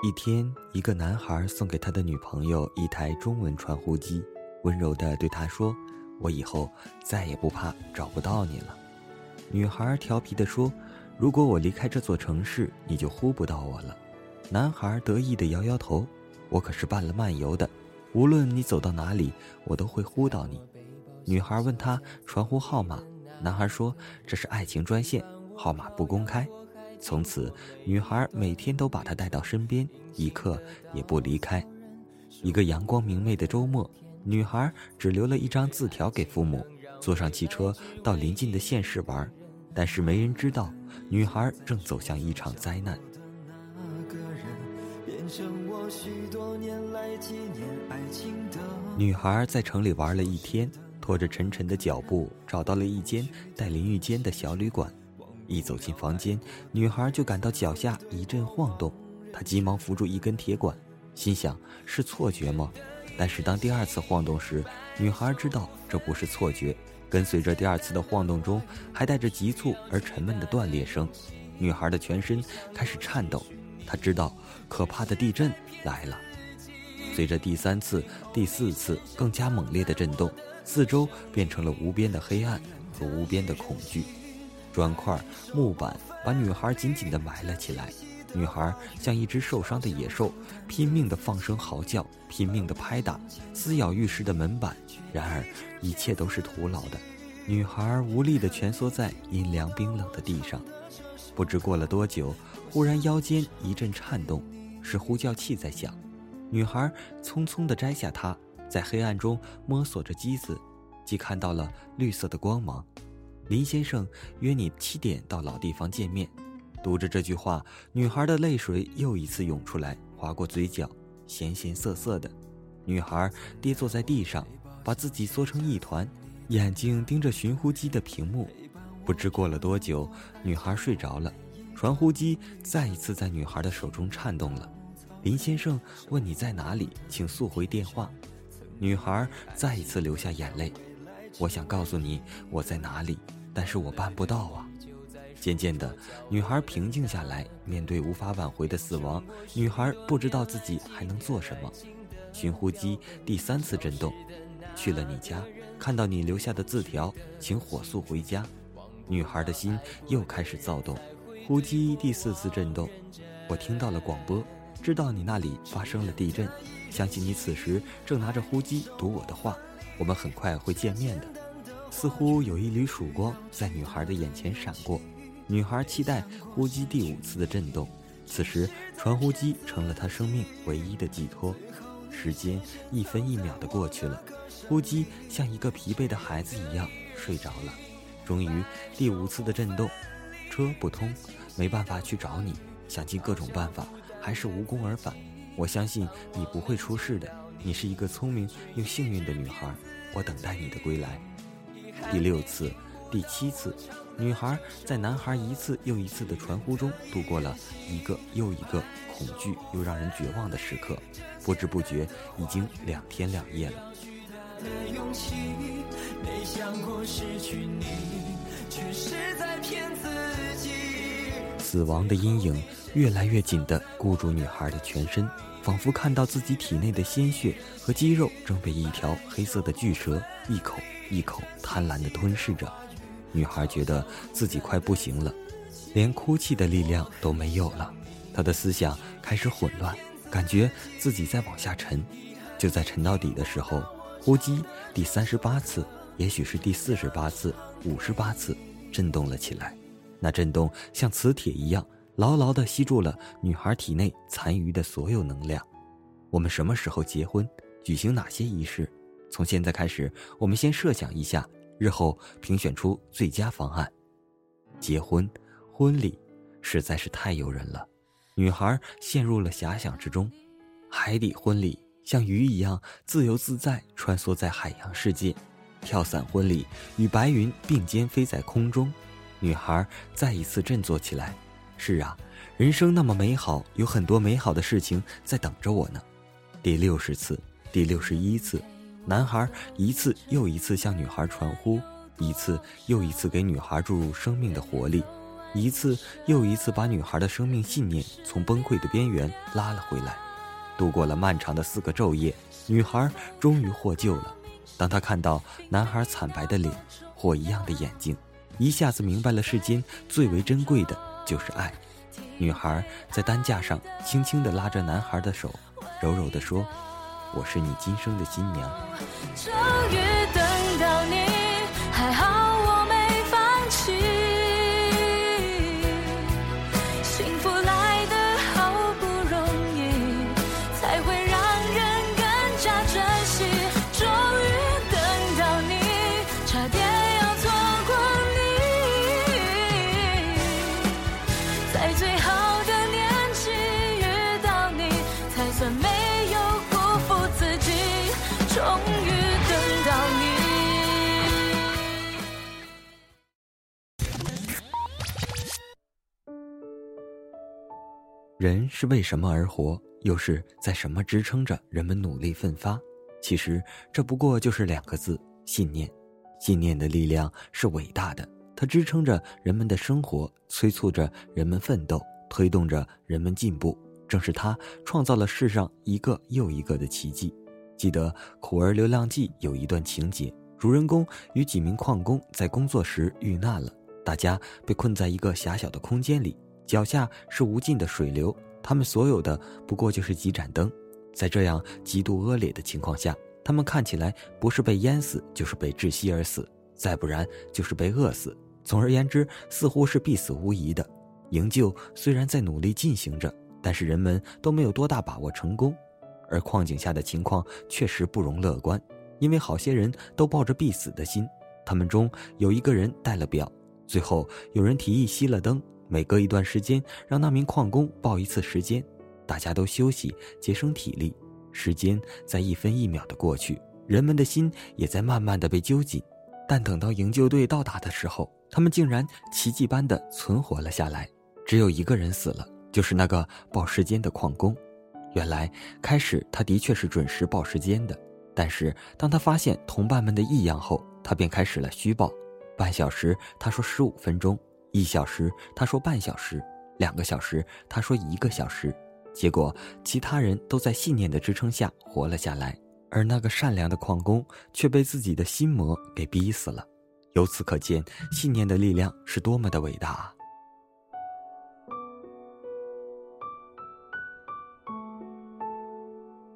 一天，一个男孩送给他的女朋友一台中文传呼机，温柔地对她说：“我以后再也不怕找不到你了。”女孩调皮地说：“如果我离开这座城市，你就呼不到我了。”男孩得意地摇摇头：“我可是办了漫游的，无论你走到哪里，我都会呼到你。”女孩问他传呼号码，男孩说：“这是爱情专线，号码不公开。”从此，女孩每天都把他带到身边，一刻也不离开。一个阳光明媚的周末，女孩只留了一张字条给父母，坐上汽车到邻近的县市玩。但是没人知道，女孩正走向一场灾难。女孩在城里玩了一天，拖着沉沉的脚步找到了一间带淋浴间的小旅馆。一走进房间，女孩就感到脚下一阵晃动，她急忙扶住一根铁管，心想是错觉吗？但是当第二次晃动时，女孩知道这不是错觉。跟随着第二次的晃动中，还带着急促而沉闷的断裂声，女孩的全身开始颤抖。她知道可怕的地震来了。随着第三次、第四次更加猛烈的震动，四周变成了无边的黑暗和无边的恐惧。砖块、木板把女孩紧紧地埋了起来。女孩像一只受伤的野兽，拼命地放声嚎叫，拼命地拍打、撕咬浴室的门板。然而，一切都是徒劳的。女孩无力地蜷缩在阴凉冰冷的地上。不知过了多久，忽然腰间一阵颤动，是呼叫器在响。女孩匆匆地摘下它，在黑暗中摸索着机子，即看到了绿色的光芒。林先生约你七点到老地方见面。读着这句话，女孩的泪水又一次涌出来，划过嘴角，咸咸涩涩的。女孩跌坐在地上，把自己缩成一团，眼睛盯着寻呼机的屏幕。不知过了多久，女孩睡着了。传呼机再一次在女孩的手中颤动了。林先生问你在哪里，请速回电话。女孩再一次流下眼泪。我想告诉你我在哪里。但是我办不到啊！渐渐的，女孩平静下来，面对无法挽回的死亡，女孩不知道自己还能做什么。寻呼机第三次震动，去了你家，看到你留下的字条，请火速回家。女孩的心又开始躁动。呼机第四次震动，我听到了广播，知道你那里发生了地震，相信你此时正拿着呼机读我的话，我们很快会见面的。似乎有一缕曙光在女孩的眼前闪过，女孩期待呼机第五次的震动。此时，传呼机成了她生命唯一的寄托。时间一分一秒的过去了，呼机像一个疲惫的孩子一样睡着了。终于，第五次的震动，车不通，没办法去找你，想尽各种办法，还是无功而返。我相信你不会出事的，你是一个聪明又幸运的女孩，我等待你的归来。第六次，第七次，女孩在男孩一次又一次的传呼中度过了一个又一个恐惧又让人绝望的时刻。不知不觉，已经两天两夜了没想过失去你却是在骗自己。死亡的阴影越来越紧地箍住女孩的全身，仿佛看到自己体内的鲜血和肌肉正被一条黑色的巨蛇一口。一口贪婪地吞噬着，女孩觉得自己快不行了，连哭泣的力量都没有了。她的思想开始混乱，感觉自己在往下沉。就在沉到底的时候，呼机第三十八次，也许是第四十八次、五十八次，震动了起来。那震动像磁铁一样，牢牢地吸住了女孩体内残余的所有能量。我们什么时候结婚？举行哪些仪式？从现在开始，我们先设想一下，日后评选出最佳方案。结婚，婚礼，实在是太诱人了。女孩陷入了遐想之中。海底婚礼，像鱼一样自由自在穿梭在海洋世界；跳伞婚礼，与白云并肩飞在空中。女孩再一次振作起来。是啊，人生那么美好，有很多美好的事情在等着我呢。第六十次，第六十一次。男孩一次又一次向女孩传呼，一次又一次给女孩注入生命的活力。一次又一次把女孩的生命信念从崩溃的边缘拉了回来。度过了漫长的四个昼夜，女孩终于获救了。当她看到男孩惨白的脸，火一样的眼睛，一下子明白了世间最为珍贵的就是爱。女孩在担架上轻轻地拉着男孩的手，柔柔地说：“我是你今生的新娘。”终于等到你，人是为什么而活？又是在什么支撑着人们努力奋发？其实这不过就是两个字：信念。信念的力量是伟大的，它支撑着人们的生活，催促着人们奋斗，推动着人们进步。正是它创造了世上一个又一个的奇迹。记得《苦儿流浪记》有一段情节，主人公与几名矿工在工作时遇难了，大家被困在一个狭小的空间里。脚下是无尽的水流，他们所有的不过就是几盏灯。在这样极度恶劣的情况下，他们看起来不是被淹死，就是被窒息而死，再不然就是被饿死。总而言之，似乎是必死无疑的。营救虽然在努力进行着，但是人们都没有多大把握成功。而矿井下的情况确实不容乐观，因为好些人都抱着必死的心。他们中有一个人带了表，最后有人提议熄了灯。每隔一段时间，让那名矿工报一次时间，大家都休息，节省体力。时间在一分一秒的过去，人们的心也在慢慢的被揪紧。但等到营救队到达的时候，他们竟然奇迹般的存活了下来。只有一个人死了，就是那个报时间的矿工。原来开始他的确是准时报时间的，但是当他发现同伴们的异样后，他便开始了虚报。半小时，他说十五分钟。一小时，他说半小时；两个小时，他说一个小时。结果，其他人都在信念的支撑下活了下来，而那个善良的矿工却被自己的心魔给逼死了。由此可见，信念的力量是多么的伟大啊！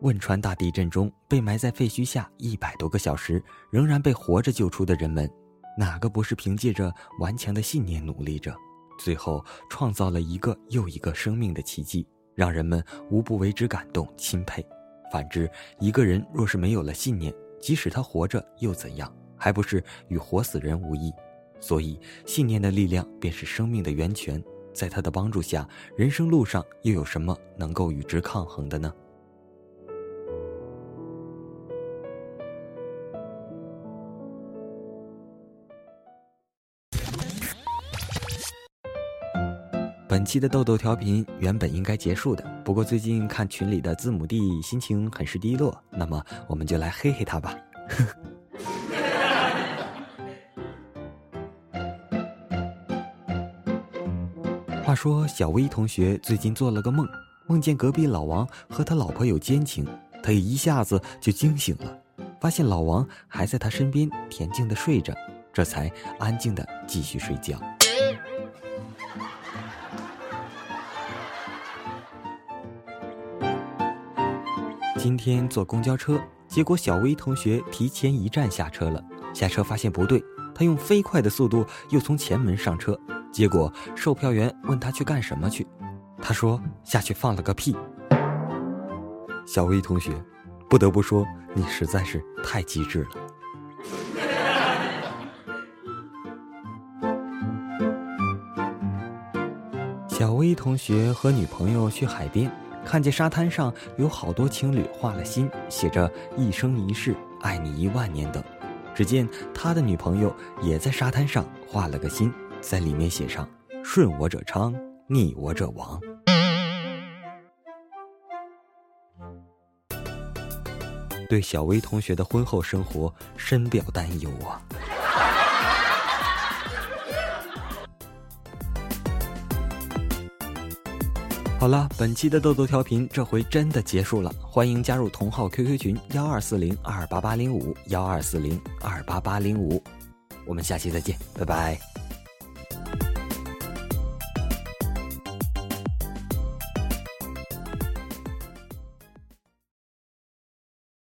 汶川大地震中被埋在废墟下一百多个小时，仍然被活着救出的人们。哪个不是凭借着顽强的信念努力着，最后创造了一个又一个生命的奇迹，让人们无不为之感动钦佩。反之，一个人若是没有了信念，即使他活着又怎样，还不是与活死人无异？所以，信念的力量便是生命的源泉，在他的帮助下，人生路上又有什么能够与之抗衡的呢？本期的豆豆调频原本应该结束的，不过最近看群里的字母弟心情很是低落，那么我们就来黑黑他吧。话说小薇同学最近做了个梦，梦见隔壁老王和他老婆有奸情，他一下子就惊醒了，发现老王还在他身边恬静的睡着，这才安静的继续睡觉。今天坐公交车，结果小薇同学提前一站下车了。下车发现不对，他用飞快的速度又从前门上车。结果售票员问他去干什么去，他说下去放了个屁。小薇同学，不得不说你实在是太机智了。小薇同学和女朋友去海边。看见沙滩上有好多情侣画了心，写着“一生一世，爱你一万年”等。只见他的女朋友也在沙滩上画了个心，在里面写上“顺我者昌，逆我者亡”。对小薇同学的婚后生活深表担忧啊。好了，本期的豆豆调频这回真的结束了，欢迎加入同号 QQ 群幺二四零二八八零五幺二四零二八八零五，我们下期再见，拜拜。